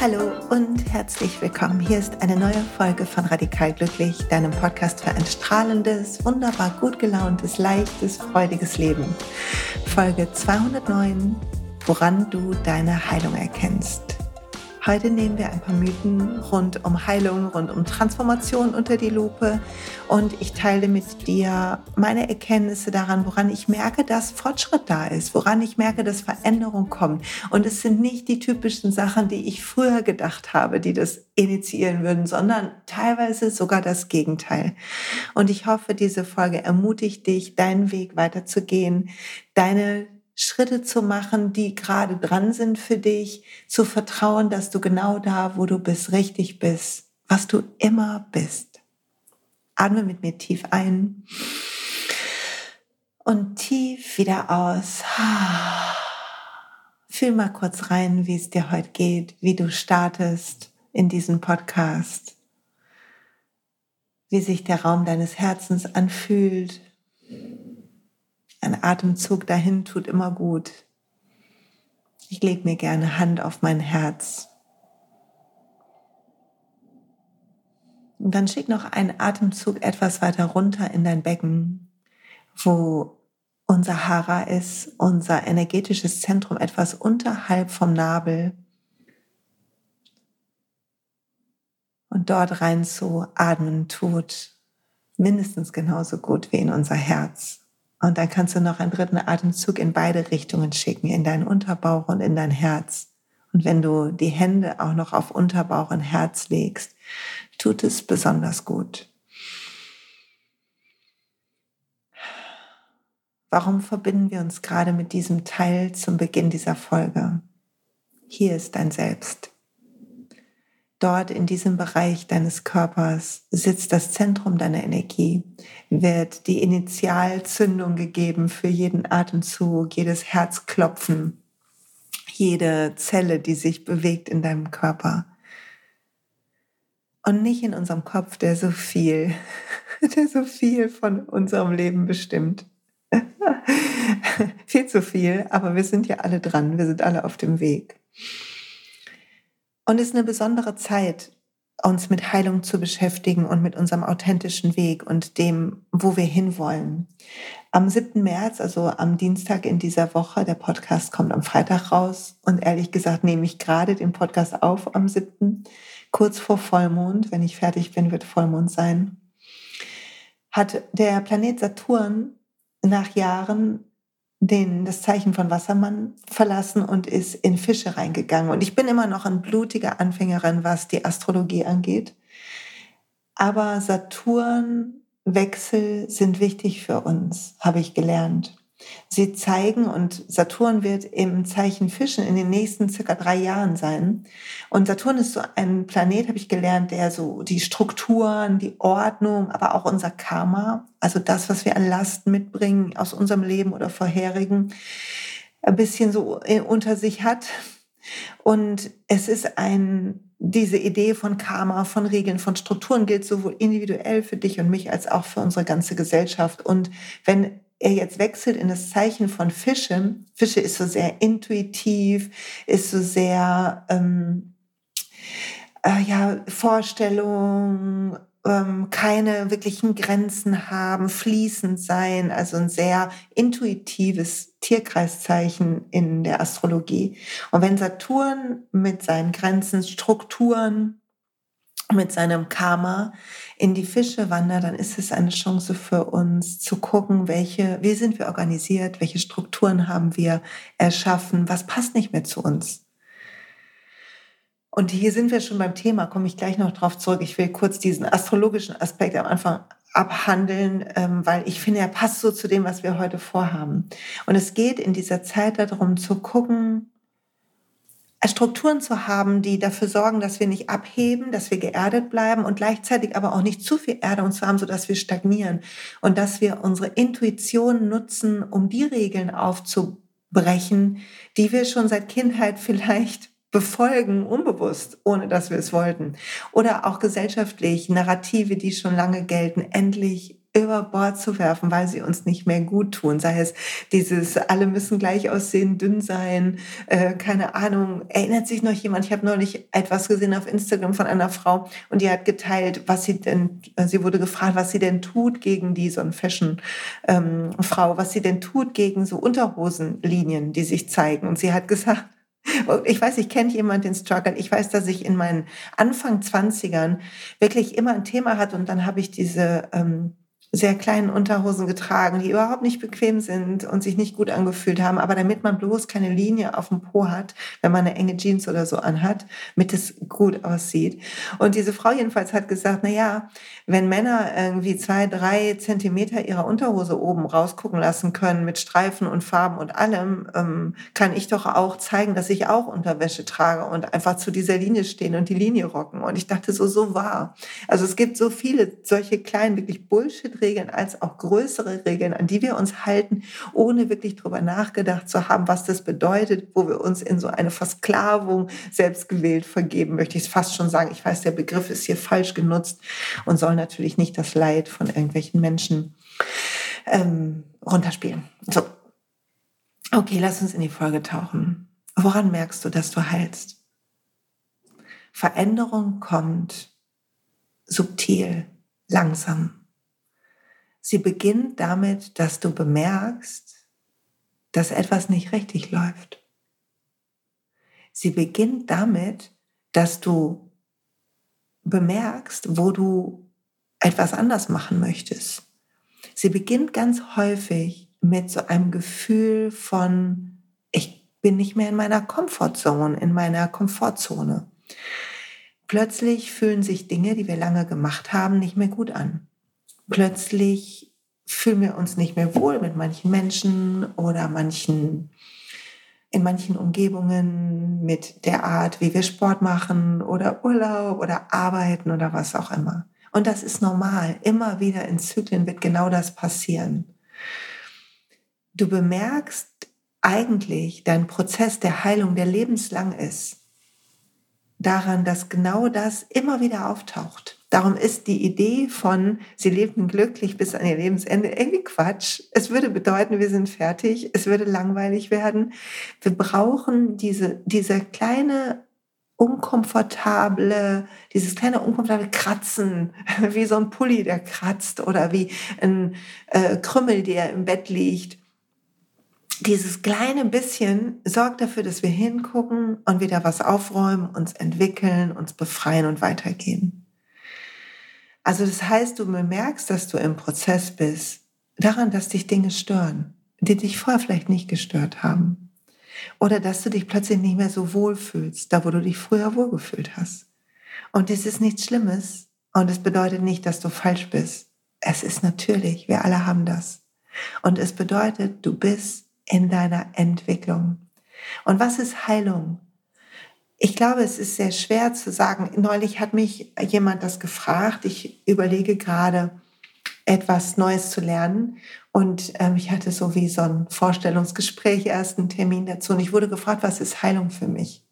Hallo und herzlich willkommen. Hier ist eine neue Folge von Radikal Glücklich, deinem Podcast für ein strahlendes, wunderbar gut gelauntes, leichtes, freudiges Leben. Folge 209, woran du deine Heilung erkennst. Heute nehmen wir ein paar Mythen rund um Heilung, rund um Transformation unter die Lupe und ich teile mit dir meine Erkenntnisse daran, woran ich merke, dass Fortschritt da ist, woran ich merke, dass Veränderung kommt. Und es sind nicht die typischen Sachen, die ich früher gedacht habe, die das initiieren würden, sondern teilweise sogar das Gegenteil. Und ich hoffe, diese Folge ermutigt dich, deinen Weg weiterzugehen, deine Schritte zu machen, die gerade dran sind für dich, zu vertrauen, dass du genau da, wo du bist, richtig bist, was du immer bist. Atme mit mir tief ein und tief wieder aus. Fühl mal kurz rein, wie es dir heute geht, wie du startest in diesem Podcast, wie sich der Raum deines Herzens anfühlt, ein Atemzug dahin tut immer gut. Ich lege mir gerne Hand auf mein Herz. Und dann schick noch einen Atemzug etwas weiter runter in dein Becken, wo unser Hara ist, unser energetisches Zentrum etwas unterhalb vom Nabel. Und dort rein zu atmen tut mindestens genauso gut wie in unser Herz. Und dann kannst du noch einen dritten Atemzug in beide Richtungen schicken, in deinen Unterbauch und in dein Herz. Und wenn du die Hände auch noch auf Unterbauch und Herz legst, tut es besonders gut. Warum verbinden wir uns gerade mit diesem Teil zum Beginn dieser Folge? Hier ist dein Selbst. Dort in diesem Bereich deines Körpers sitzt das Zentrum deiner Energie, wird die Initialzündung gegeben für jeden Atemzug, jedes Herzklopfen, jede Zelle, die sich bewegt in deinem Körper. Und nicht in unserem Kopf, der so viel, der so viel von unserem Leben bestimmt. viel zu viel, aber wir sind ja alle dran, wir sind alle auf dem Weg. Und es ist eine besondere Zeit, uns mit Heilung zu beschäftigen und mit unserem authentischen Weg und dem, wo wir hinwollen. Am 7. März, also am Dienstag in dieser Woche, der Podcast kommt am Freitag raus und ehrlich gesagt nehme ich gerade den Podcast auf am 7. kurz vor Vollmond. Wenn ich fertig bin, wird Vollmond sein. Hat der Planet Saturn nach Jahren den, das Zeichen von Wassermann verlassen und ist in Fische reingegangen. Und ich bin immer noch ein blutiger Anfängerin, was die Astrologie angeht. Aber Saturnwechsel sind wichtig für uns, habe ich gelernt. Sie zeigen, und Saturn wird im Zeichen Fischen in den nächsten circa drei Jahren sein. Und Saturn ist so ein Planet, habe ich gelernt, der so die Strukturen, die Ordnung, aber auch unser Karma, also das, was wir an Lasten mitbringen aus unserem Leben oder vorherigen, ein bisschen so unter sich hat. Und es ist ein, diese Idee von Karma, von Regeln, von Strukturen gilt sowohl individuell für dich und mich als auch für unsere ganze Gesellschaft. Und wenn er jetzt wechselt in das Zeichen von Fische, Fische ist so sehr intuitiv, ist so sehr, ähm, äh, ja, Vorstellung, ähm, keine wirklichen Grenzen haben, fließend sein, also ein sehr intuitives Tierkreiszeichen in der Astrologie. Und wenn Saturn mit seinen Grenzen, Strukturen, mit seinem Karma in die Fische wandert, dann ist es eine Chance für uns zu gucken, welche, wie sind wir organisiert, welche Strukturen haben wir erschaffen, was passt nicht mehr zu uns. Und hier sind wir schon beim Thema, komme ich gleich noch drauf zurück. Ich will kurz diesen astrologischen Aspekt am Anfang abhandeln, ähm, weil ich finde, er passt so zu dem, was wir heute vorhaben. Und es geht in dieser Zeit darum zu gucken, Strukturen zu haben, die dafür sorgen, dass wir nicht abheben, dass wir geerdet bleiben und gleichzeitig aber auch nicht zu viel Erde uns haben, sodass wir stagnieren und dass wir unsere Intuition nutzen, um die Regeln aufzubrechen, die wir schon seit Kindheit vielleicht befolgen, unbewusst, ohne dass wir es wollten. Oder auch gesellschaftlich Narrative, die schon lange gelten, endlich über Bord zu werfen, weil sie uns nicht mehr gut tun. Sei es dieses, alle müssen gleich aussehen, dünn sein, äh, keine Ahnung. Erinnert sich noch jemand? Ich habe neulich etwas gesehen auf Instagram von einer Frau und die hat geteilt, was sie denn, sie wurde gefragt, was sie denn tut gegen die so ein Fashion-Frau, ähm, was sie denn tut gegen so Unterhosenlinien, die sich zeigen. Und sie hat gesagt, ich weiß, ich kenne jemand den Struggle. Ich weiß, dass ich in meinen Anfang 20ern wirklich immer ein Thema hatte und dann habe ich diese ähm, sehr kleinen Unterhosen getragen, die überhaupt nicht bequem sind und sich nicht gut angefühlt haben. Aber damit man bloß keine Linie auf dem Po hat, wenn man eine enge Jeans oder so anhat, damit es gut aussieht. Und diese Frau jedenfalls hat gesagt, na ja, wenn Männer irgendwie zwei, drei Zentimeter ihrer Unterhose oben rausgucken lassen können mit Streifen und Farben und allem, ähm, kann ich doch auch zeigen, dass ich auch Unterwäsche trage und einfach zu dieser Linie stehen und die Linie rocken. Und ich dachte so, so wahr. Also es gibt so viele solche kleinen, wirklich Bullshit Regeln als auch größere Regeln, an die wir uns halten, ohne wirklich darüber nachgedacht zu haben, was das bedeutet, wo wir uns in so eine Versklavung selbstgewählt vergeben, möchte ich es fast schon sagen. Ich weiß, der Begriff ist hier falsch genutzt und soll natürlich nicht das Leid von irgendwelchen Menschen ähm, runterspielen. So. Okay, lass uns in die Folge tauchen. Woran merkst du, dass du heilst? Veränderung kommt subtil, langsam. Sie beginnt damit, dass du bemerkst, dass etwas nicht richtig läuft. Sie beginnt damit, dass du bemerkst, wo du etwas anders machen möchtest. Sie beginnt ganz häufig mit so einem Gefühl von, ich bin nicht mehr in meiner Komfortzone, in meiner Komfortzone. Plötzlich fühlen sich Dinge, die wir lange gemacht haben, nicht mehr gut an plötzlich fühlen wir uns nicht mehr wohl mit manchen Menschen oder manchen in manchen Umgebungen mit der Art, wie wir Sport machen oder Urlaub oder arbeiten oder was auch immer. Und das ist normal. Immer wieder in Zyklen wird genau das passieren. Du bemerkst eigentlich dein Prozess der Heilung, der lebenslang ist, daran, dass genau das immer wieder auftaucht. Darum ist die Idee von, sie lebten glücklich bis an ihr Lebensende irgendwie Quatsch. Es würde bedeuten, wir sind fertig. Es würde langweilig werden. Wir brauchen diese, diese kleine unkomfortable, dieses kleine unkomfortable Kratzen, wie so ein Pulli, der kratzt oder wie ein äh, Krümmel, der im Bett liegt. Dieses kleine bisschen sorgt dafür, dass wir hingucken und wieder was aufräumen, uns entwickeln, uns befreien und weitergehen. Also das heißt, du bemerkst, dass du im Prozess bist, daran, dass dich Dinge stören, die dich vorher vielleicht nicht gestört haben. Oder dass du dich plötzlich nicht mehr so wohl fühlst, da wo du dich früher wohlgefühlt hast. Und es ist nichts Schlimmes und es bedeutet nicht, dass du falsch bist. Es ist natürlich, wir alle haben das. Und es bedeutet, du bist in deiner Entwicklung. Und was ist Heilung? Ich glaube, es ist sehr schwer zu sagen. Neulich hat mich jemand das gefragt. Ich überlege gerade, etwas Neues zu lernen. Und ähm, ich hatte so wie so ein Vorstellungsgespräch, ersten Termin dazu. Und ich wurde gefragt, was ist Heilung für mich?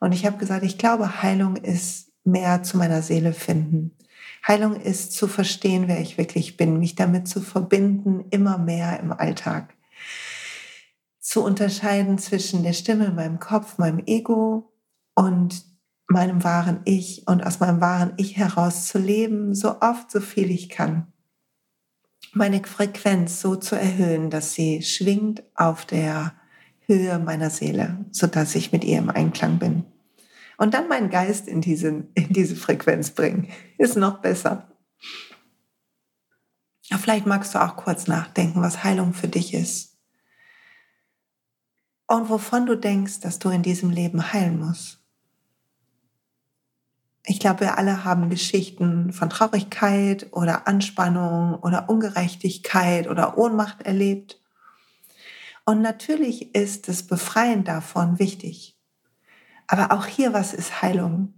Und ich habe gesagt, ich glaube, Heilung ist mehr zu meiner Seele finden. Heilung ist zu verstehen, wer ich wirklich bin, mich damit zu verbinden, immer mehr im Alltag. Zu unterscheiden zwischen der Stimme in meinem Kopf, meinem Ego und meinem wahren Ich und aus meinem wahren Ich heraus zu leben, so oft, so viel ich kann. Meine Frequenz so zu erhöhen, dass sie schwingt auf der Höhe meiner Seele, sodass ich mit ihr im Einklang bin. Und dann meinen Geist in diese, in diese Frequenz bringen, ist noch besser. Vielleicht magst du auch kurz nachdenken, was Heilung für dich ist. Und wovon du denkst, dass du in diesem Leben heilen musst. Ich glaube, wir alle haben Geschichten von Traurigkeit oder Anspannung oder Ungerechtigkeit oder Ohnmacht erlebt. Und natürlich ist das Befreien davon wichtig. Aber auch hier, was ist Heilung?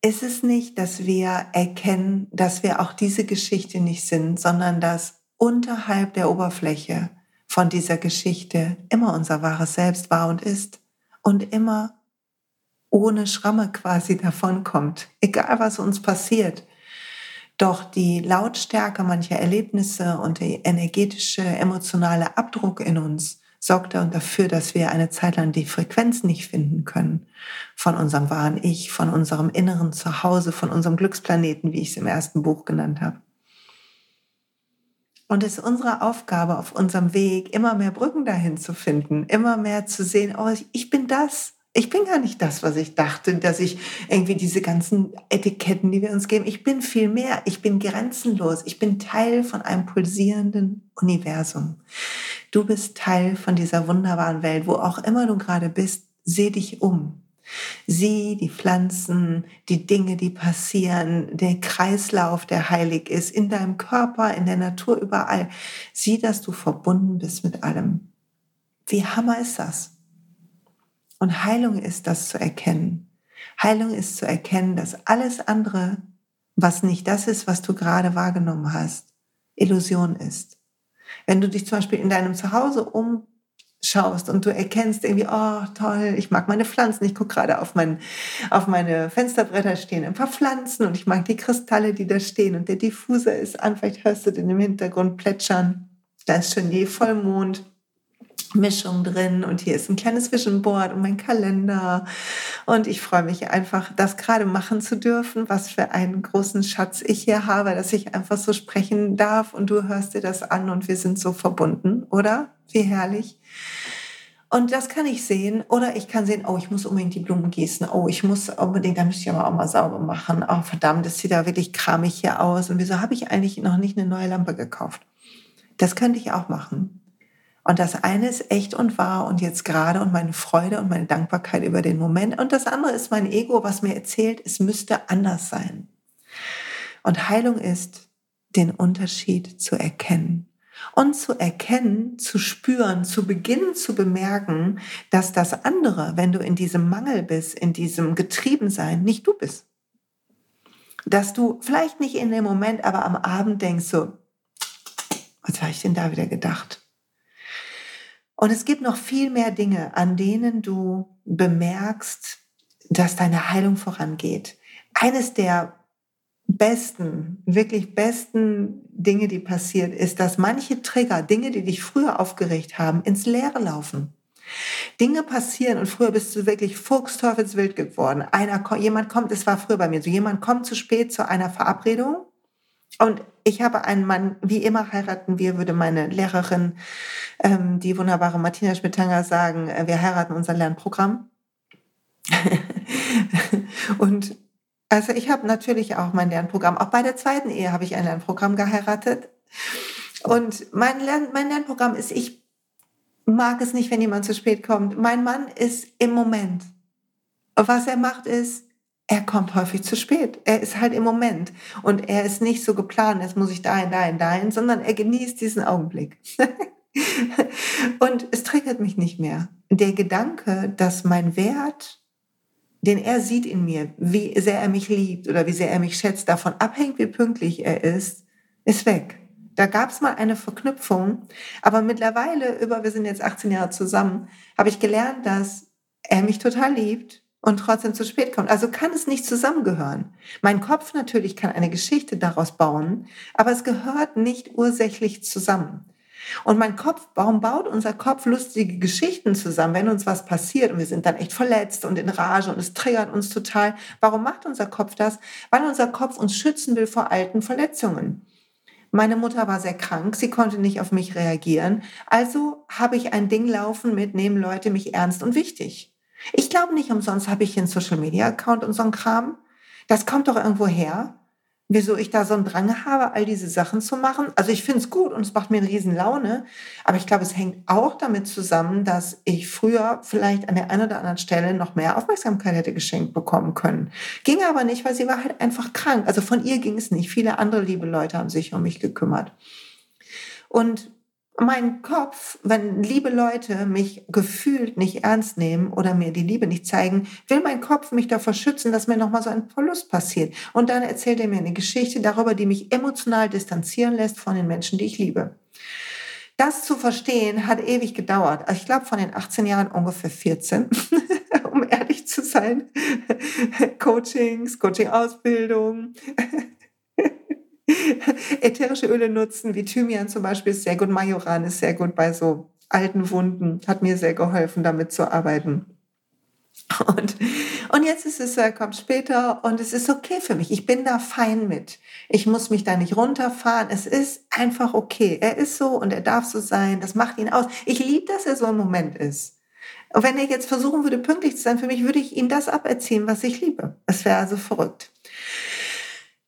Ist es nicht, dass wir erkennen, dass wir auch diese Geschichte nicht sind, sondern dass unterhalb der Oberfläche von dieser Geschichte immer unser wahres Selbst war und ist und immer ohne Schramme quasi davonkommt, egal was uns passiert. Doch die Lautstärke mancher Erlebnisse und der energetische, emotionale Abdruck in uns sorgt dafür, dass wir eine Zeit lang die Frequenz nicht finden können von unserem wahren Ich, von unserem inneren Zuhause, von unserem Glücksplaneten, wie ich es im ersten Buch genannt habe. Und es ist unsere Aufgabe auf unserem Weg, immer mehr Brücken dahin zu finden, immer mehr zu sehen, oh, ich bin das. Ich bin gar nicht das, was ich dachte, dass ich irgendwie diese ganzen Etiketten, die wir uns geben, ich bin viel mehr. Ich bin grenzenlos. Ich bin Teil von einem pulsierenden Universum. Du bist Teil von dieser wunderbaren Welt, wo auch immer du gerade bist. Seh dich um. Sieh die Pflanzen, die Dinge, die passieren, der Kreislauf, der heilig ist, in deinem Körper, in der Natur, überall. Sieh, dass du verbunden bist mit allem. Wie hammer ist das? Und Heilung ist das zu erkennen. Heilung ist zu erkennen, dass alles andere, was nicht das ist, was du gerade wahrgenommen hast, Illusion ist. Wenn du dich zum Beispiel in deinem Zuhause um schaust und du erkennst irgendwie, oh toll, ich mag meine Pflanzen, ich gucke gerade auf, mein, auf meine Fensterbretter stehen ein paar Pflanzen und ich mag die Kristalle, die da stehen und der Diffuser ist an, vielleicht hörst du den im Hintergrund plätschern, da ist schon die Vollmond. Mischung drin und hier ist ein kleines Vision Board und mein Kalender und ich freue mich einfach, das gerade machen zu dürfen, was für einen großen Schatz ich hier habe, dass ich einfach so sprechen darf und du hörst dir das an und wir sind so verbunden, oder? Wie herrlich. Und das kann ich sehen. Oder ich kann sehen, oh, ich muss unbedingt die Blumen gießen. Oh, ich muss unbedingt, da müsste ich aber auch mal sauber machen. Oh, verdammt, das sieht ja wirklich kramig hier aus. Und wieso habe ich eigentlich noch nicht eine neue Lampe gekauft? Das könnte ich auch machen. Und das eine ist echt und wahr und jetzt gerade und meine Freude und meine Dankbarkeit über den Moment. Und das andere ist mein Ego, was mir erzählt, es müsste anders sein. Und Heilung ist, den Unterschied zu erkennen und zu erkennen, zu spüren, zu beginnen zu bemerken, dass das andere, wenn du in diesem Mangel bist, in diesem Getriebensein, nicht du bist. Dass du vielleicht nicht in dem Moment, aber am Abend denkst so, was habe ich denn da wieder gedacht? Und es gibt noch viel mehr Dinge, an denen du bemerkst, dass deine Heilung vorangeht. Eines der besten, wirklich besten Dinge, die passiert, ist, dass manche Trigger, Dinge, die dich früher aufgeregt haben, ins Leere laufen. Dinge passieren und früher bist du wirklich fuchsteufelswild geworden. Einer, jemand kommt, es war früher bei mir so, jemand kommt zu spät zu einer Verabredung und ich habe einen Mann, wie immer heiraten wir, würde meine Lehrerin, ähm, die wunderbare Martina Schmidtanger sagen, äh, wir heiraten unser Lernprogramm. und also ich habe natürlich auch mein Lernprogramm, auch bei der zweiten Ehe habe ich ein Lernprogramm geheiratet. Und mein, Lern, mein Lernprogramm ist, ich mag es nicht, wenn jemand zu spät kommt. Mein Mann ist im Moment. Was er macht ist, er kommt häufig zu spät. Er ist halt im Moment. Und er ist nicht so geplant, jetzt muss ich dahin, dahin, dahin, sondern er genießt diesen Augenblick. und es triggert mich nicht mehr. Der Gedanke, dass mein Wert den er sieht in mir, wie sehr er mich liebt oder wie sehr er mich schätzt, davon abhängt, wie pünktlich er ist, ist weg. Da gab es mal eine Verknüpfung, aber mittlerweile, über wir sind jetzt 18 Jahre zusammen, habe ich gelernt, dass er mich total liebt und trotzdem zu spät kommt. Also kann es nicht zusammengehören. Mein Kopf natürlich kann eine Geschichte daraus bauen, aber es gehört nicht ursächlich zusammen. Und mein Kopf, warum baut unser Kopf lustige Geschichten zusammen, wenn uns was passiert und wir sind dann echt verletzt und in Rage und es triggert uns total? Warum macht unser Kopf das? Weil unser Kopf uns schützen will vor alten Verletzungen. Meine Mutter war sehr krank, sie konnte nicht auf mich reagieren. Also habe ich ein Ding laufen mit, nehmen Leute mich ernst und wichtig. Ich glaube nicht umsonst habe ich einen Social Media Account und so ein Kram. Das kommt doch irgendwo her wieso ich da so einen Drang habe, all diese Sachen zu machen. Also ich finde es gut und es macht mir eine riesen Laune, aber ich glaube, es hängt auch damit zusammen, dass ich früher vielleicht an der einen oder anderen Stelle noch mehr Aufmerksamkeit hätte geschenkt bekommen können. Ging aber nicht, weil sie war halt einfach krank. Also von ihr ging es nicht. Viele andere liebe Leute haben sich um mich gekümmert. Und mein Kopf, wenn liebe Leute mich gefühlt nicht ernst nehmen oder mir die Liebe nicht zeigen, will mein Kopf mich davor schützen, dass mir nochmal so ein Verlust passiert. Und dann erzählt er mir eine Geschichte darüber, die mich emotional distanzieren lässt von den Menschen, die ich liebe. Das zu verstehen hat ewig gedauert. Also ich glaube von den 18 Jahren ungefähr 14, um ehrlich zu sein. Coachings, Coaching-Ausbildung. Ätherische Öle nutzen, wie Thymian zum Beispiel, ist sehr gut. Majoran ist sehr gut bei so alten Wunden. Hat mir sehr geholfen, damit zu arbeiten. Und, und jetzt ist es, äh, kommt später und es ist okay für mich. Ich bin da fein mit. Ich muss mich da nicht runterfahren. Es ist einfach okay. Er ist so und er darf so sein. Das macht ihn aus. Ich liebe, dass er so im Moment ist. Und wenn er jetzt versuchen würde, pünktlich zu sein, für mich würde ich ihm das aberziehen, was ich liebe. Es wäre also verrückt.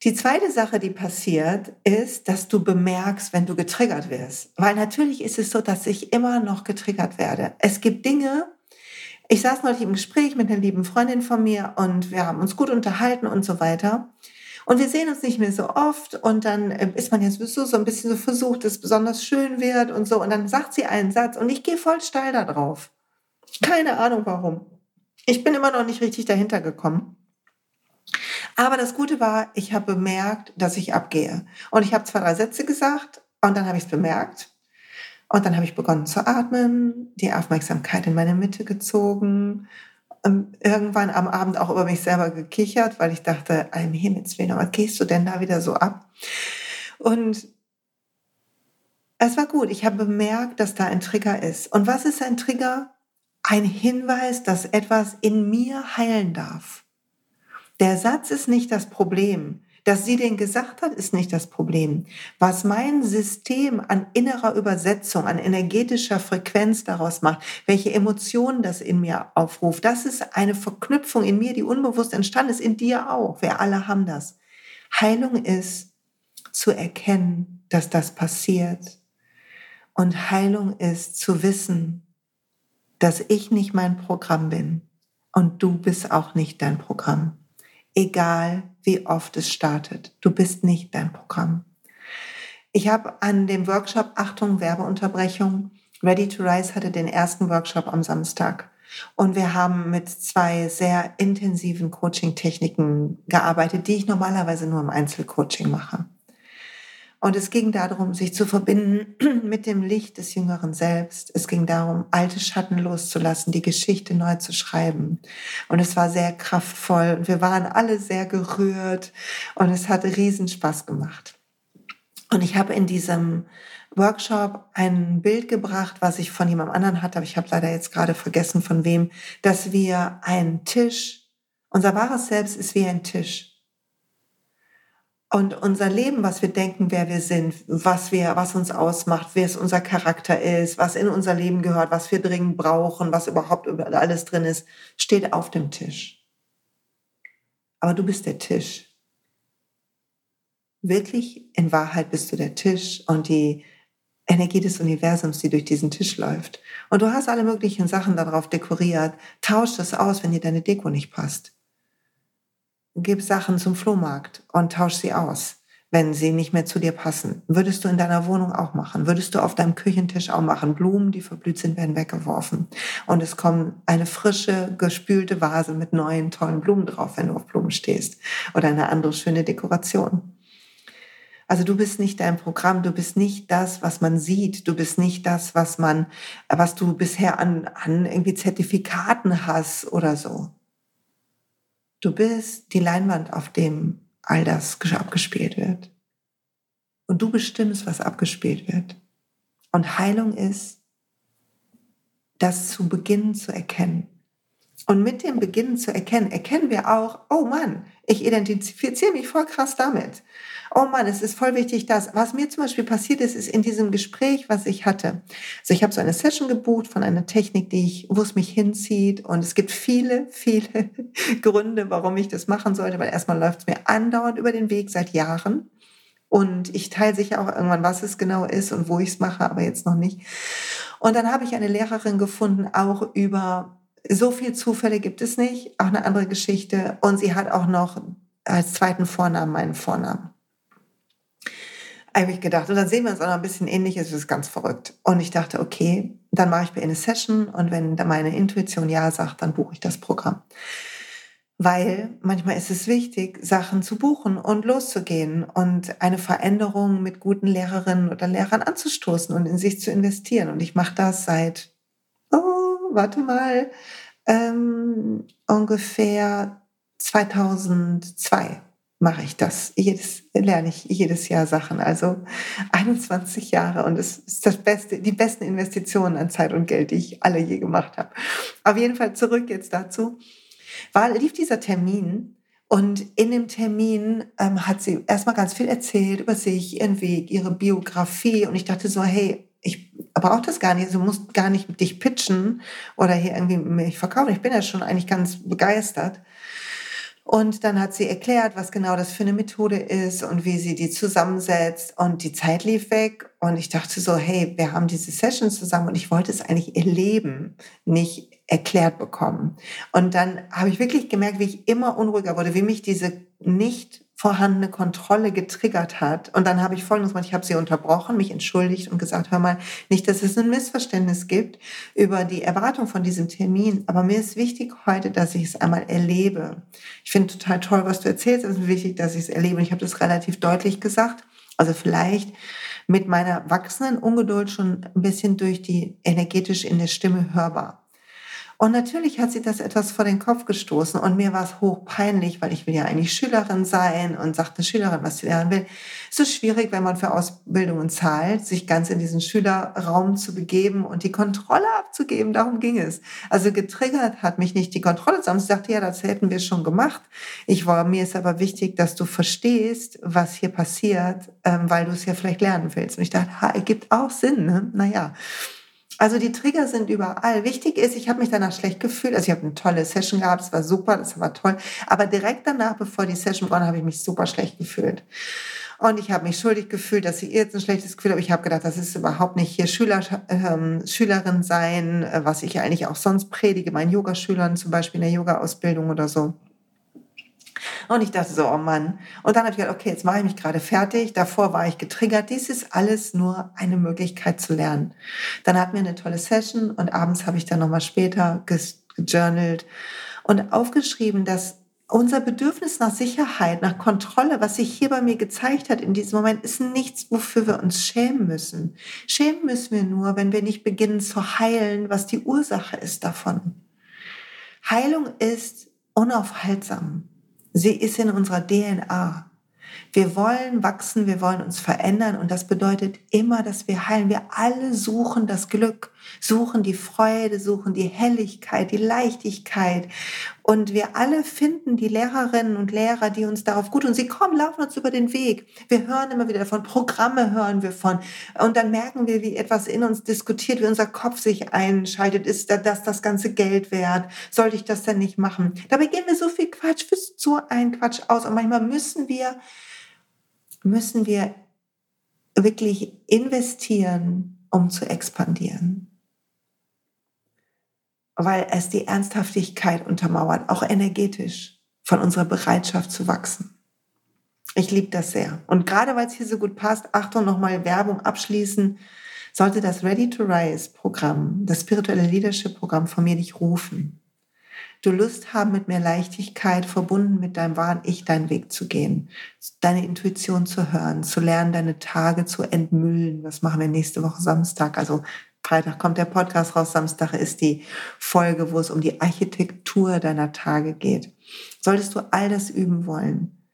Die zweite Sache, die passiert, ist, dass du bemerkst, wenn du getriggert wirst. Weil natürlich ist es so, dass ich immer noch getriggert werde. Es gibt Dinge, ich saß neulich im Gespräch mit einer lieben Freundin von mir und wir haben uns gut unterhalten und so weiter. Und wir sehen uns nicht mehr so oft und dann äh, ist man ja sowieso so ein bisschen so versucht, dass es besonders schön wird und so. Und dann sagt sie einen Satz und ich gehe voll steil da drauf. Keine Ahnung warum. Ich bin immer noch nicht richtig dahinter gekommen. Aber das Gute war, ich habe bemerkt, dass ich abgehe. Und ich habe zwei, drei Sätze gesagt und dann habe ich es bemerkt. Und dann habe ich begonnen zu atmen, die Aufmerksamkeit in meine Mitte gezogen, irgendwann am Abend auch über mich selber gekichert, weil ich dachte, im Himmels Willen, was gehst du denn da wieder so ab? Und es war gut. Ich habe bemerkt, dass da ein Trigger ist. Und was ist ein Trigger? Ein Hinweis, dass etwas in mir heilen darf. Der Satz ist nicht das Problem. Dass sie den gesagt hat, ist nicht das Problem. Was mein System an innerer Übersetzung, an energetischer Frequenz daraus macht, welche Emotionen das in mir aufruft, das ist eine Verknüpfung in mir, die unbewusst entstanden ist, in dir auch. Wir alle haben das. Heilung ist zu erkennen, dass das passiert. Und Heilung ist zu wissen, dass ich nicht mein Programm bin und du bist auch nicht dein Programm egal wie oft es startet. Du bist nicht dein Programm. Ich habe an dem Workshop, Achtung, Werbeunterbrechung, Ready to Rise hatte den ersten Workshop am Samstag. Und wir haben mit zwei sehr intensiven Coaching-Techniken gearbeitet, die ich normalerweise nur im Einzelcoaching mache. Und es ging darum, sich zu verbinden mit dem Licht des jüngeren Selbst. Es ging darum, alte Schatten loszulassen, die Geschichte neu zu schreiben. Und es war sehr kraftvoll und wir waren alle sehr gerührt und es hat riesen Spaß gemacht. Und ich habe in diesem Workshop ein Bild gebracht, was ich von jemandem anderen hatte, aber ich habe leider jetzt gerade vergessen von wem, dass wir einen Tisch, unser wahres Selbst ist wie ein Tisch. Und unser Leben, was wir denken, wer wir sind, was wir, was uns ausmacht, wer es unser Charakter ist, was in unser Leben gehört, was wir dringend brauchen, was überhaupt alles drin ist, steht auf dem Tisch. Aber du bist der Tisch. Wirklich, in Wahrheit bist du der Tisch und die Energie des Universums, die durch diesen Tisch läuft. Und du hast alle möglichen Sachen darauf dekoriert. Tausch das aus, wenn dir deine Deko nicht passt gib Sachen zum Flohmarkt und tausch sie aus, wenn sie nicht mehr zu dir passen. Würdest du in deiner Wohnung auch machen? Würdest du auf deinem Küchentisch auch machen? Blumen, die verblüht sind, werden weggeworfen. Und es kommt eine frische, gespülte Vase mit neuen, tollen Blumen drauf, wenn du auf Blumen stehst. Oder eine andere schöne Dekoration. Also du bist nicht dein Programm, du bist nicht das, was man sieht, du bist nicht das, was man, was du bisher an, an irgendwie Zertifikaten hast oder so. Du bist die Leinwand, auf dem all das abgespielt wird. Und du bestimmst, was abgespielt wird. Und Heilung ist, das zu beginnen zu erkennen. Und mit dem Beginnen zu erkennen, erkennen wir auch, oh Mann, ich identifiziere mich voll krass damit. Oh Mann, es ist voll wichtig, dass, was mir zum Beispiel passiert ist, ist in diesem Gespräch, was ich hatte. Also ich habe so eine Session gebucht von einer Technik, die ich, wo es mich hinzieht. Und es gibt viele, viele Gründe, warum ich das machen sollte, weil erstmal läuft es mir andauernd über den Weg seit Jahren. Und ich teile sicher auch irgendwann, was es genau ist und wo ich es mache, aber jetzt noch nicht. Und dann habe ich eine Lehrerin gefunden, auch über so viel Zufälle gibt es nicht, auch eine andere Geschichte. Und sie hat auch noch als zweiten Vornamen meinen Vornamen. Habe ich gedacht. Und dann sehen wir uns auch noch ein bisschen ähnlich. Es ist ganz verrückt. Und ich dachte, okay, dann mache ich ihr eine Session. Und wenn meine Intuition Ja sagt, dann buche ich das Programm. Weil manchmal ist es wichtig, Sachen zu buchen und loszugehen und eine Veränderung mit guten Lehrerinnen oder Lehrern anzustoßen und in sich zu investieren. Und ich mache das seit, oh, warte mal, ähm, ungefähr 2002 mache ich das. Jedes, lerne ich jedes Jahr Sachen. Also 21 Jahre und es ist das Beste, die besten Investitionen an Zeit und Geld, die ich alle je gemacht habe. Auf jeden Fall zurück jetzt dazu. War, lief dieser Termin und in dem Termin ähm, hat sie erstmal ganz viel erzählt über sich, ihren Weg, ihre Biografie und ich dachte so, hey, ich brauche das gar nicht, du musst gar nicht dich pitchen oder hier irgendwie mich verkaufen. Ich bin ja schon eigentlich ganz begeistert. Und dann hat sie erklärt, was genau das für eine Methode ist und wie sie die zusammensetzt. Und die Zeit lief weg. Und ich dachte so, hey, wir haben diese Session zusammen und ich wollte es eigentlich erleben, nicht erklärt bekommen. Und dann habe ich wirklich gemerkt, wie ich immer unruhiger wurde, wie mich diese nicht vorhandene Kontrolle getriggert hat. Und dann habe ich folgendes gemacht, ich habe sie unterbrochen, mich entschuldigt und gesagt, hör mal, nicht, dass es ein Missverständnis gibt über die Erwartung von diesem Termin, aber mir ist wichtig heute, dass ich es einmal erlebe. Ich finde total toll, was du erzählst, es ist wichtig, dass ich es erlebe. Und ich habe das relativ deutlich gesagt. Also vielleicht mit meiner wachsenden Ungeduld schon ein bisschen durch die energetisch in der Stimme hörbar. Und natürlich hat sie das etwas vor den Kopf gestoßen und mir war es hochpeinlich, weil ich will ja eigentlich Schülerin sein und sagte Schülerin, was sie lernen will. Es ist schwierig, wenn man für Ausbildungen zahlt, sich ganz in diesen Schülerraum zu begeben und die Kontrolle abzugeben. Darum ging es. Also getriggert hat mich nicht die Kontrolle, sondern sie sagte, ja, das hätten wir schon gemacht. Ich war, mir ist aber wichtig, dass du verstehst, was hier passiert, ähm, weil du es ja vielleicht lernen willst. Und ich dachte, ha, ergibt auch Sinn. Ne? Naja. Also die Trigger sind überall. Wichtig ist, ich habe mich danach schlecht gefühlt. Also ich habe eine tolle Session gehabt, es war super, das war toll. Aber direkt danach, bevor die Session begann, habe ich mich super schlecht gefühlt. Und ich habe mich schuldig gefühlt, dass sie jetzt ein schlechtes Gefühl habe. Ich habe gedacht, das ist überhaupt nicht hier Schüler, ähm, Schülerin sein, äh, was ich eigentlich auch sonst predige, meinen Yogaschülern zum Beispiel in der Yoga-Ausbildung oder so. Und ich dachte so, oh Mann. Und dann habe ich gedacht, okay, jetzt mache ich mich gerade fertig. Davor war ich getriggert. Dies ist alles nur eine Möglichkeit zu lernen. Dann hatten wir eine tolle Session und abends habe ich dann nochmal später gejournalt und aufgeschrieben, dass unser Bedürfnis nach Sicherheit, nach Kontrolle, was sich hier bei mir gezeigt hat in diesem Moment, ist nichts, wofür wir uns schämen müssen. Schämen müssen wir nur, wenn wir nicht beginnen zu heilen, was die Ursache ist davon. Heilung ist unaufhaltsam. Sie ist in unserer DNA. Wir wollen wachsen, wir wollen uns verändern und das bedeutet immer, dass wir heilen. Wir alle suchen das Glück, suchen die Freude, suchen die Helligkeit, die Leichtigkeit und wir alle finden die Lehrerinnen und Lehrer, die uns darauf gut und sie kommen, laufen uns über den Weg. Wir hören immer wieder von Programme hören wir von und dann merken wir, wie etwas in uns diskutiert, wie unser Kopf sich einschaltet. Ist das das ganze Geld wert? Sollte ich das denn nicht machen? Dabei gehen wir so viel Quatsch für so ein Quatsch aus und manchmal müssen wir müssen wir wirklich investieren, um zu expandieren. Weil es die Ernsthaftigkeit untermauert, auch energetisch, von unserer Bereitschaft zu wachsen. Ich liebe das sehr. Und gerade weil es hier so gut passt, Achtung, nochmal Werbung abschließen, sollte das Ready to Rise Programm, das spirituelle Leadership Programm von mir dich rufen du Lust haben, mit mehr Leichtigkeit verbunden mit deinem wahren Ich deinen Weg zu gehen, deine Intuition zu hören, zu lernen, deine Tage zu entmüllen. Das machen wir nächste Woche Samstag. Also Freitag kommt der Podcast raus, Samstag ist die Folge, wo es um die Architektur deiner Tage geht. Solltest du all das üben wollen,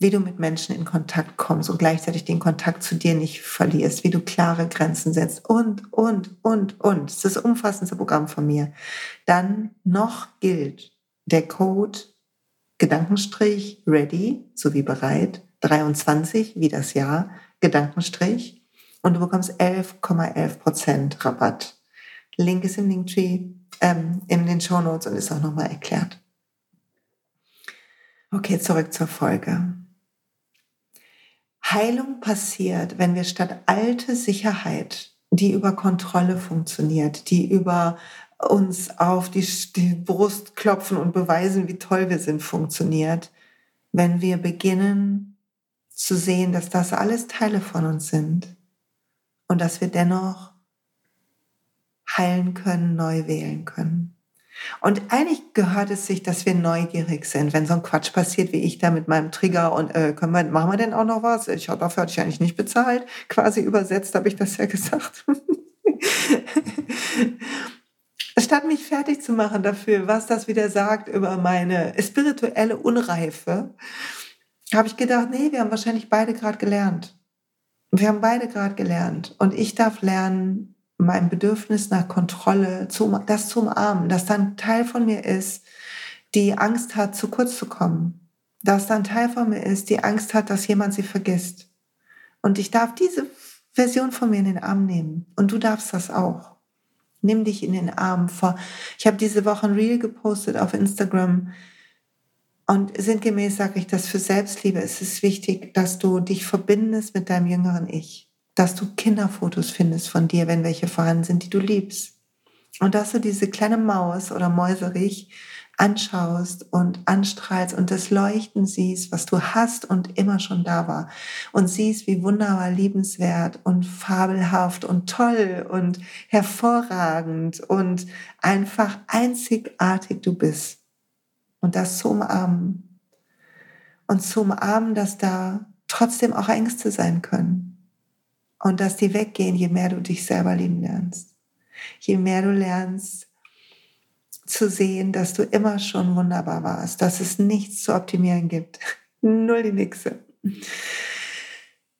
wie du mit Menschen in Kontakt kommst und gleichzeitig den Kontakt zu dir nicht verlierst, wie du klare Grenzen setzt und, und, und, und. Das ist das umfassendste Programm von mir. Dann noch gilt der Code Gedankenstrich ready sowie bereit 23 wie das Jahr Gedankenstrich und du bekommst 11,11 Prozent Rabatt. Link ist im Linktree, ähm, in den Show Notes und ist auch nochmal erklärt. Okay, zurück zur Folge. Heilung passiert, wenn wir statt alte Sicherheit, die über Kontrolle funktioniert, die über uns auf die, die, Brust klopfen und beweisen, wie toll wir sind, funktioniert, wenn wir beginnen zu sehen, dass das alles Teile von uns sind und dass wir dennoch heilen können, neu wählen können. Und eigentlich gehört es sich, dass wir neugierig sind, wenn so ein Quatsch passiert, wie ich da mit meinem Trigger und äh, können wir, machen wir denn auch noch was? Ich dafür hatte ich eigentlich nicht bezahlt. Quasi übersetzt habe ich das ja gesagt. Statt mich fertig zu machen dafür, was das wieder sagt über meine spirituelle Unreife, habe ich gedacht, nee, wir haben wahrscheinlich beide gerade gelernt. Wir haben beide gerade gelernt. Und ich darf lernen, mein Bedürfnis nach Kontrolle, zu, das zu umarmen, dass dann Teil von mir ist, die Angst hat, zu kurz zu kommen. Dass dann Teil von mir ist, die Angst hat, dass jemand sie vergisst. Und ich darf diese Version von mir in den Arm nehmen. Und du darfst das auch. Nimm dich in den Arm vor. Ich habe diese Woche ein Reel gepostet auf Instagram. Und sinngemäß sage ich das für Selbstliebe. Es ist wichtig, dass du dich verbindest mit deinem jüngeren Ich dass du Kinderfotos findest von dir, wenn welche vorhanden sind, die du liebst. Und dass du diese kleine Maus oder Mäuserich anschaust und anstrahlst und das Leuchten siehst, was du hast und immer schon da war. Und siehst, wie wunderbar, liebenswert und fabelhaft und toll und hervorragend und einfach einzigartig du bist. Und das zu umarmen. Und zu umarmen, dass da trotzdem auch Ängste sein können und dass die weggehen, je mehr du dich selber lieben lernst. Je mehr du lernst zu sehen, dass du immer schon wunderbar warst, dass es nichts zu optimieren gibt. Null die Nixe.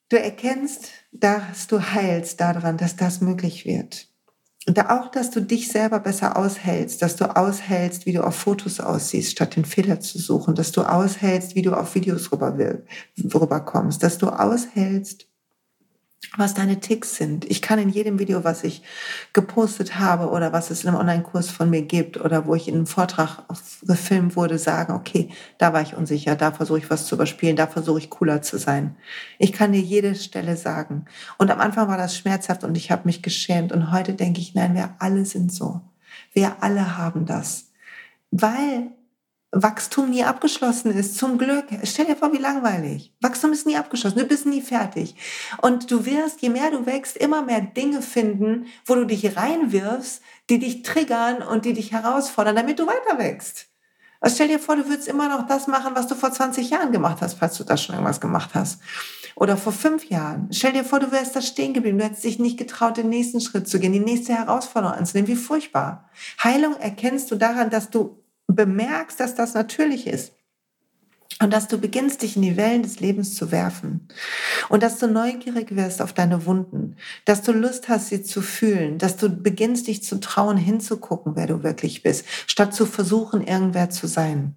Du erkennst, dass du heilst daran, dass das möglich wird. Und auch, dass du dich selber besser aushältst, dass du aushältst, wie du auf Fotos aussiehst, statt den Fehler zu suchen, dass du aushältst, wie du auf Videos rüber rüberkommst, dass du aushältst, was deine Ticks sind. Ich kann in jedem Video, was ich gepostet habe oder was es in einem Online-Kurs von mir gibt oder wo ich in einem Vortrag gefilmt wurde, sagen, okay, da war ich unsicher, da versuche ich was zu überspielen, da versuche ich cooler zu sein. Ich kann dir jede Stelle sagen. Und am Anfang war das schmerzhaft und ich habe mich geschämt und heute denke ich, nein, wir alle sind so. Wir alle haben das. Weil Wachstum nie abgeschlossen ist. Zum Glück. Stell dir vor, wie langweilig. Wachstum ist nie abgeschlossen. Du bist nie fertig. Und du wirst, je mehr du wächst, immer mehr Dinge finden, wo du dich reinwirfst, die dich triggern und die dich herausfordern, damit du weiter wächst. Also stell dir vor, du würdest immer noch das machen, was du vor 20 Jahren gemacht hast, falls du da schon irgendwas gemacht hast. Oder vor fünf Jahren. Stell dir vor, du wärst da stehen geblieben. Du hättest dich nicht getraut, den nächsten Schritt zu gehen, die nächste Herausforderung anzunehmen. Wie furchtbar. Heilung erkennst du daran, dass du bemerkst, dass das natürlich ist. Und dass du beginnst, dich in die Wellen des Lebens zu werfen. Und dass du neugierig wirst auf deine Wunden. Dass du Lust hast, sie zu fühlen. Dass du beginnst, dich zu trauen, hinzugucken, wer du wirklich bist, statt zu versuchen, irgendwer zu sein.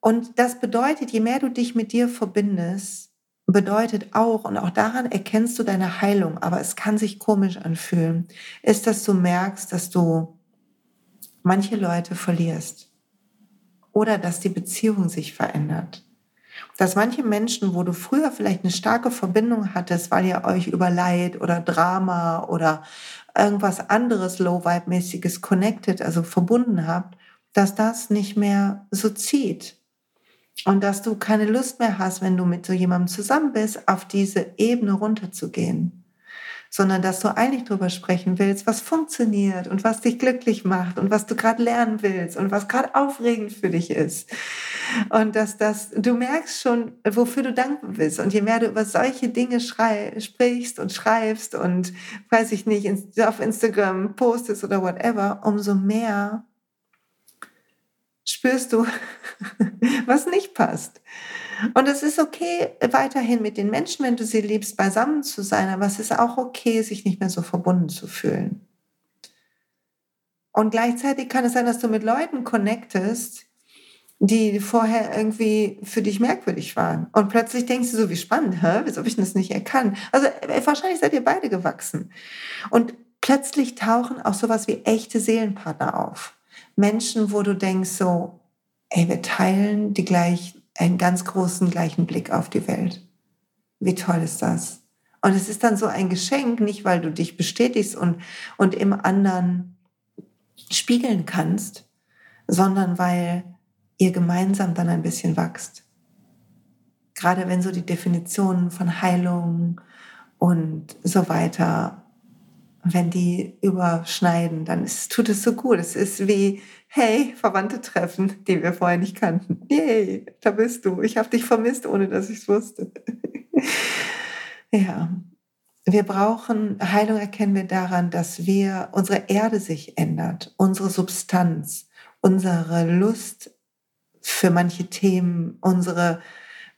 Und das bedeutet, je mehr du dich mit dir verbindest, bedeutet auch, und auch daran erkennst du deine Heilung, aber es kann sich komisch anfühlen, ist, dass du merkst, dass du manche Leute verlierst. Oder dass die Beziehung sich verändert. Dass manche Menschen, wo du früher vielleicht eine starke Verbindung hattest, weil ihr euch über Leid oder Drama oder irgendwas anderes Low-Vibe-mäßiges connected, also verbunden habt, dass das nicht mehr so zieht. Und dass du keine Lust mehr hast, wenn du mit so jemandem zusammen bist, auf diese Ebene runterzugehen sondern dass du eigentlich darüber sprechen willst, was funktioniert und was dich glücklich macht und was du gerade lernen willst und was gerade aufregend für dich ist. Und dass das, du merkst schon, wofür du dankbar bist. Und je mehr du über solche Dinge schrei, sprichst und schreibst und, weiß ich nicht, auf Instagram postest oder whatever, umso mehr spürst du, was nicht passt. Und es ist okay, weiterhin mit den Menschen, wenn du sie liebst, beisammen zu sein, aber es ist auch okay, sich nicht mehr so verbunden zu fühlen. Und gleichzeitig kann es sein, dass du mit Leuten connectest, die vorher irgendwie für dich merkwürdig waren. Und plötzlich denkst du so, wie spannend, hä? wieso habe ich das nicht erkannt? Also äh, wahrscheinlich seid ihr beide gewachsen. Und plötzlich tauchen auch sowas wie echte Seelenpartner auf. Menschen, wo du denkst so, ey, wir teilen die gleichen einen ganz großen gleichen Blick auf die Welt. Wie toll ist das? Und es ist dann so ein Geschenk, nicht weil du dich bestätigst und, und im anderen spiegeln kannst, sondern weil ihr gemeinsam dann ein bisschen wächst. Gerade wenn so die Definitionen von Heilung und so weiter wenn die überschneiden, dann ist, tut es so gut. Es ist wie, hey, Verwandte treffen, die wir vorher nicht kannten. Yay, da bist du. Ich habe dich vermisst, ohne dass ich es wusste. ja. wir brauchen, Heilung erkennen wir daran, dass wir, unsere Erde sich ändert, unsere Substanz, unsere Lust für manche Themen, unsere,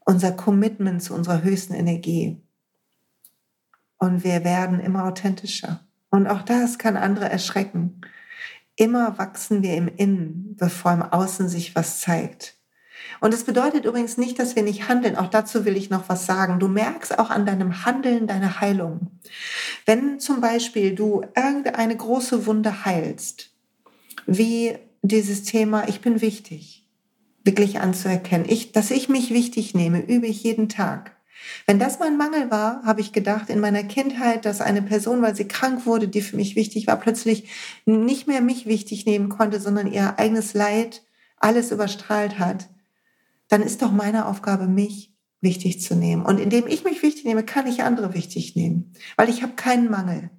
unser Commitment zu unserer höchsten Energie. Und wir werden immer authentischer. Und auch das kann andere erschrecken. Immer wachsen wir im Innen, bevor im Außen sich was zeigt. Und es bedeutet übrigens nicht, dass wir nicht handeln. Auch dazu will ich noch was sagen. Du merkst auch an deinem Handeln deine Heilung. Wenn zum Beispiel du irgendeine große Wunde heilst, wie dieses Thema, ich bin wichtig, wirklich anzuerkennen, ich, dass ich mich wichtig nehme, übe ich jeden Tag. Wenn das mein Mangel war, habe ich gedacht in meiner Kindheit, dass eine Person, weil sie krank wurde, die für mich wichtig war, plötzlich nicht mehr mich wichtig nehmen konnte, sondern ihr eigenes Leid alles überstrahlt hat dann ist doch meine Aufgabe, mich wichtig zu nehmen. Und indem ich mich wichtig nehme, kann ich andere wichtig nehmen, weil ich habe keinen Mangel,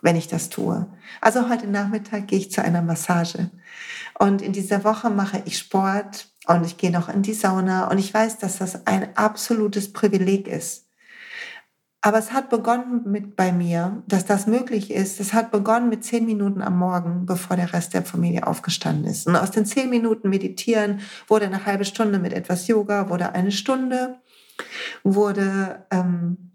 wenn ich das tue. Also heute Nachmittag gehe ich zu einer Massage und in dieser Woche mache ich Sport und ich gehe noch in die Sauna und ich weiß, dass das ein absolutes Privileg ist. Aber es hat begonnen mit bei mir, dass das möglich ist. Es hat begonnen mit zehn Minuten am Morgen, bevor der Rest der Familie aufgestanden ist. Und aus den zehn Minuten meditieren wurde eine halbe Stunde mit etwas Yoga, wurde eine Stunde, wurde ähm,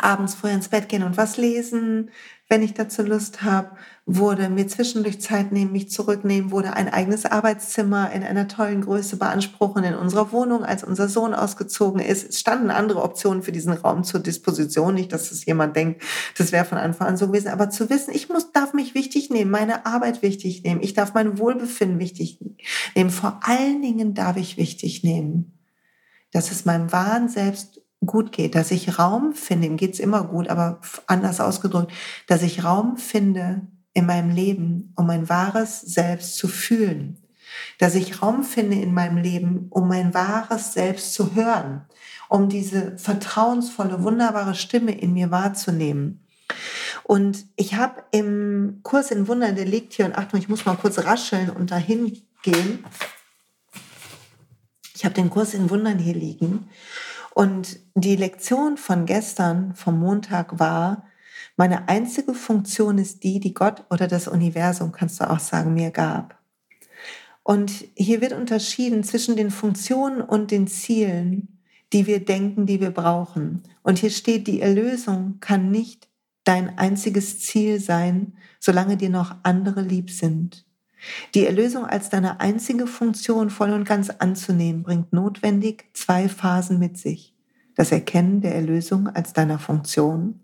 abends früh ins Bett gehen und was lesen, wenn ich dazu Lust habe, wurde mir zwischendurch Zeit nehmen, mich zurücknehmen, wurde ein eigenes Arbeitszimmer in einer tollen Größe beanspruchen in unserer Wohnung, als unser Sohn ausgezogen ist. Es standen andere Optionen für diesen Raum zur Disposition. Nicht, dass es jemand denkt, das wäre von Anfang an so gewesen, aber zu wissen, ich muss, darf mich wichtig nehmen, meine Arbeit wichtig nehmen, ich darf mein Wohlbefinden wichtig nehmen. Vor allen Dingen darf ich wichtig nehmen, dass es meinem wahren Selbst gut geht, dass ich Raum finde, ihm geht's immer gut, aber anders ausgedrückt, dass ich Raum finde in meinem Leben, um mein wahres Selbst zu fühlen, dass ich Raum finde in meinem Leben, um mein wahres Selbst zu hören, um diese vertrauensvolle, wunderbare Stimme in mir wahrzunehmen. Und ich habe im Kurs in Wundern, der liegt hier, und Achtung, ich muss mal kurz rascheln und dahin gehen. Ich habe den Kurs in Wundern hier liegen und die Lektion von gestern, vom Montag war, meine einzige Funktion ist die, die Gott oder das Universum, kannst du auch sagen, mir gab. Und hier wird unterschieden zwischen den Funktionen und den Zielen, die wir denken, die wir brauchen. Und hier steht, die Erlösung kann nicht dein einziges Ziel sein, solange dir noch andere lieb sind. Die Erlösung als deine einzige Funktion voll und ganz anzunehmen, bringt notwendig zwei Phasen mit sich. Das Erkennen der Erlösung als deiner Funktion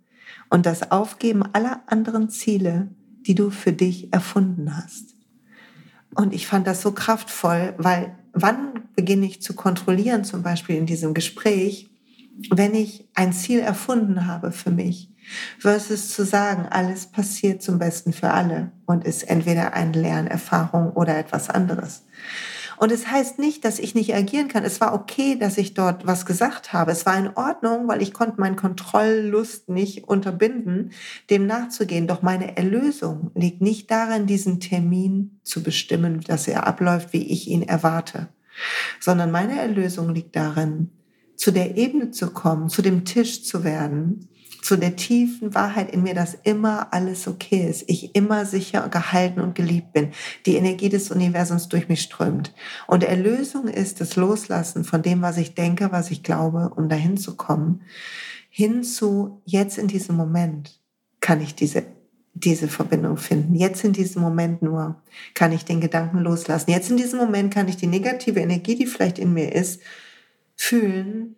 und das Aufgeben aller anderen Ziele, die du für dich erfunden hast. Und ich fand das so kraftvoll, weil wann beginne ich zu kontrollieren, zum Beispiel in diesem Gespräch, wenn ich ein Ziel erfunden habe für mich, versus zu sagen, alles passiert zum Besten für alle und ist entweder eine Lernerfahrung oder etwas anderes. Und es heißt nicht, dass ich nicht agieren kann. Es war okay, dass ich dort was gesagt habe. Es war in Ordnung, weil ich konnte meine Kontrolllust nicht unterbinden, dem nachzugehen. Doch meine Erlösung liegt nicht darin, diesen Termin zu bestimmen, dass er abläuft, wie ich ihn erwarte, sondern meine Erlösung liegt darin, zu der Ebene zu kommen, zu dem Tisch zu werden, zu der tiefen Wahrheit in mir, dass immer alles okay ist, ich immer sicher gehalten und geliebt bin, die Energie des Universums durch mich strömt. Und Erlösung ist das Loslassen von dem, was ich denke, was ich glaube, um dahin zu kommen, hin zu jetzt in diesem Moment kann ich diese diese Verbindung finden. Jetzt in diesem Moment nur kann ich den Gedanken loslassen. Jetzt in diesem Moment kann ich die negative Energie, die vielleicht in mir ist, fühlen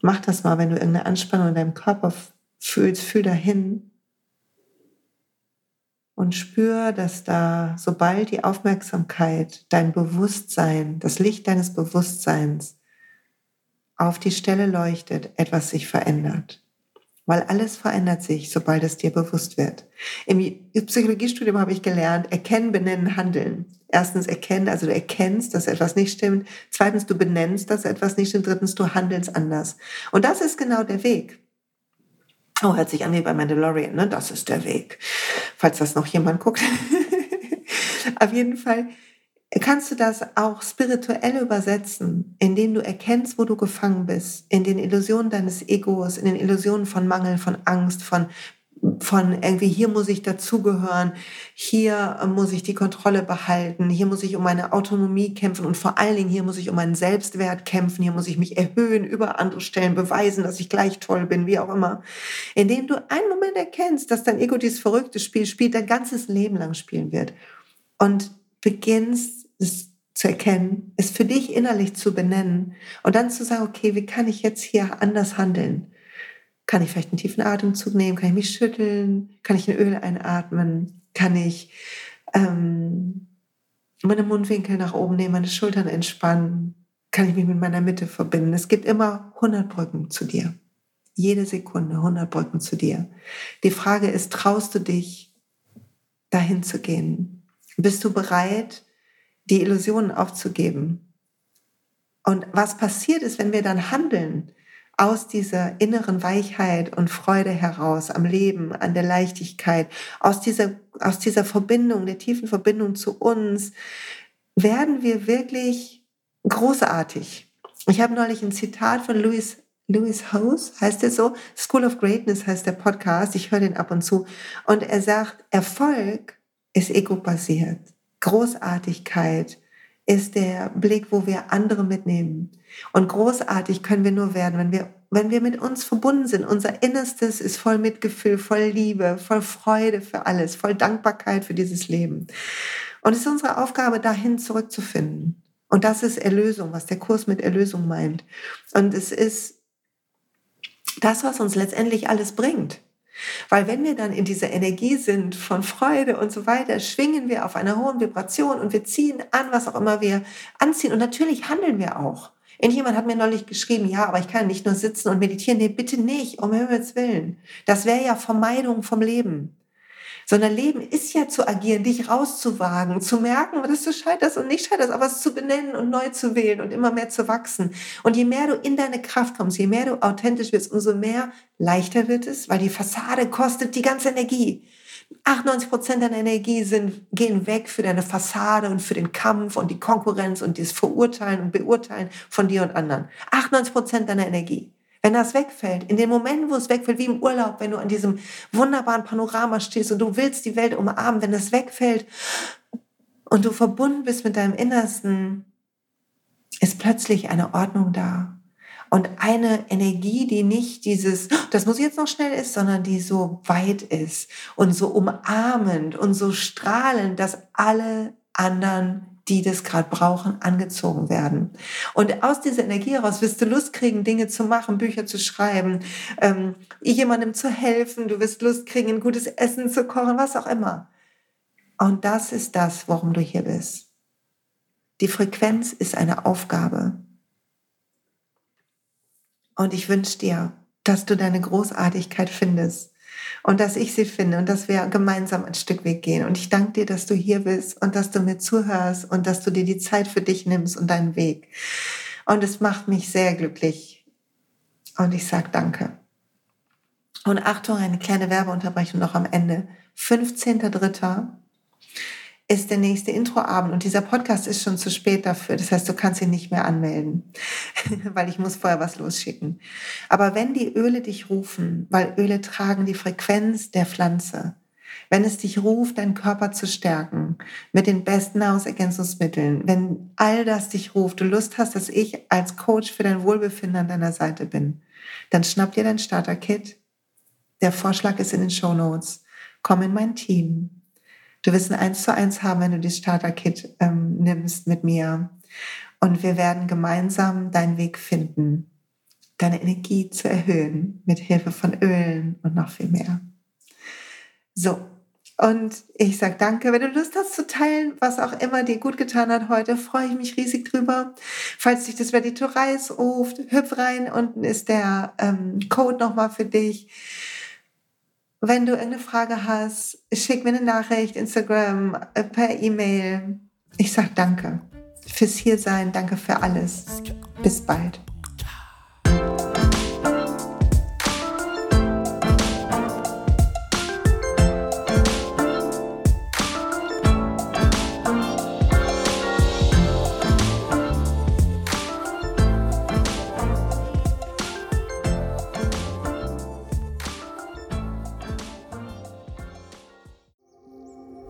Mach das mal, wenn du irgendeine Anspannung in deinem Körper fühlst, fühl dahin und spür, dass da, sobald die Aufmerksamkeit, dein Bewusstsein, das Licht deines Bewusstseins auf die Stelle leuchtet, etwas sich verändert. Weil alles verändert sich, sobald es dir bewusst wird. Im Psychologiestudium habe ich gelernt, erkennen, benennen, handeln erstens erkennen, also du erkennst, dass etwas nicht stimmt. Zweitens, du benennst, dass etwas nicht stimmt. Drittens, du handelst anders. Und das ist genau der Weg. Oh, hört sich an wie bei Mandalorian, ne? Das ist der Weg. Falls das noch jemand guckt. Auf jeden Fall kannst du das auch spirituell übersetzen, indem du erkennst, wo du gefangen bist, in den Illusionen deines Egos, in den Illusionen von Mangel, von Angst, von von irgendwie hier muss ich dazugehören, hier muss ich die Kontrolle behalten, hier muss ich um meine Autonomie kämpfen und vor allen Dingen hier muss ich um meinen Selbstwert kämpfen, hier muss ich mich erhöhen, über andere Stellen beweisen, dass ich gleich toll bin, wie auch immer. Indem du einen Moment erkennst, dass dein Ego dieses verrückte Spiel spielt, dein ganzes Leben lang spielen wird und beginnst es zu erkennen, es für dich innerlich zu benennen und dann zu sagen, okay, wie kann ich jetzt hier anders handeln? Kann ich vielleicht einen tiefen Atemzug nehmen? Kann ich mich schütteln? Kann ich ein Öl einatmen? Kann ich ähm, meine Mundwinkel nach oben nehmen, meine Schultern entspannen? Kann ich mich mit meiner Mitte verbinden? Es gibt immer 100 Brücken zu dir. Jede Sekunde 100 Brücken zu dir. Die Frage ist, traust du dich, dahin zu gehen? Bist du bereit, die Illusionen aufzugeben? Und was passiert ist, wenn wir dann handeln, aus dieser inneren Weichheit und Freude heraus am Leben, an der Leichtigkeit, aus dieser, aus dieser Verbindung, der tiefen Verbindung zu uns, werden wir wirklich großartig. Ich habe neulich ein Zitat von Louis, Louis House, heißt er so? School of Greatness heißt der Podcast. Ich höre den ab und zu. Und er sagt, Erfolg ist ego-basiert. Großartigkeit ist der Blick, wo wir andere mitnehmen. Und großartig können wir nur werden, wenn wir, wenn wir mit uns verbunden sind. Unser Innerstes ist voll Mitgefühl, voll Liebe, voll Freude für alles, voll Dankbarkeit für dieses Leben. Und es ist unsere Aufgabe, dahin zurückzufinden. Und das ist Erlösung, was der Kurs mit Erlösung meint. Und es ist das, was uns letztendlich alles bringt. Weil wenn wir dann in dieser Energie sind von Freude und so weiter, schwingen wir auf einer hohen Vibration und wir ziehen an, was auch immer wir anziehen. Und natürlich handeln wir auch. Irgendjemand hat mir neulich geschrieben, ja, aber ich kann nicht nur sitzen und meditieren. Nee, bitte nicht, um Himmels Willen. Das wäre ja Vermeidung vom Leben sondern Leben ist ja zu agieren, dich rauszuwagen, zu merken, dass du scheiterst und nicht scheiterst, aber es zu benennen und neu zu wählen und immer mehr zu wachsen. Und je mehr du in deine Kraft kommst, je mehr du authentisch wirst, umso mehr leichter wird es, weil die Fassade kostet die ganze Energie. 98 Prozent deiner Energie sind, gehen weg für deine Fassade und für den Kampf und die Konkurrenz und das Verurteilen und Beurteilen von dir und anderen. 98 Prozent deiner Energie. Wenn das wegfällt, in dem Moment, wo es wegfällt, wie im Urlaub, wenn du an diesem wunderbaren Panorama stehst und du willst die Welt umarmen, wenn das wegfällt und du verbunden bist mit deinem Innersten, ist plötzlich eine Ordnung da. Und eine Energie, die nicht dieses, das muss jetzt noch schnell ist, sondern die so weit ist und so umarmend und so strahlend, dass alle anderen die das gerade brauchen, angezogen werden. Und aus dieser Energie heraus wirst du Lust kriegen, Dinge zu machen, Bücher zu schreiben, ähm, jemandem zu helfen, du wirst Lust kriegen, ein gutes Essen zu kochen, was auch immer. Und das ist das, warum du hier bist. Die Frequenz ist eine Aufgabe. Und ich wünsche dir, dass du deine Großartigkeit findest und dass ich sie finde und dass wir gemeinsam ein Stück Weg gehen. Und ich danke dir, dass du hier bist und dass du mir zuhörst und dass du dir die Zeit für dich nimmst und deinen Weg. Und es macht mich sehr glücklich. Und ich sage danke. Und Achtung, eine kleine Werbeunterbrechung noch am Ende. 15.3 ist der nächste Introabend und dieser Podcast ist schon zu spät dafür. Das heißt, du kannst ihn nicht mehr anmelden, weil ich muss vorher was losschicken. Aber wenn die Öle dich rufen, weil Öle tragen die Frequenz der Pflanze, wenn es dich ruft, deinen Körper zu stärken mit den besten Nahrungsergänzungsmitteln, wenn all das dich ruft, du Lust hast, dass ich als Coach für dein Wohlbefinden an deiner Seite bin, dann schnapp dir dein Starter-Kit. Der Vorschlag ist in den Show Notes. Komm in mein Team Du wirst ein Eins zu eins haben, wenn du das Starter-Kit ähm, nimmst mit mir. Und wir werden gemeinsam deinen Weg finden, deine Energie zu erhöhen mit Hilfe von Ölen und noch viel mehr. So, und ich sage danke. Wenn du Lust hast zu teilen, was auch immer dir gut getan hat heute, freue ich mich riesig drüber. Falls dich das Ready to Reise ruft, hüpf rein. Unten ist der ähm, Code nochmal für dich. Wenn du irgendeine Frage hast, schick mir eine Nachricht, Instagram, äh, per E-Mail. Ich sag danke fürs Hiersein, danke für alles. Bis bald.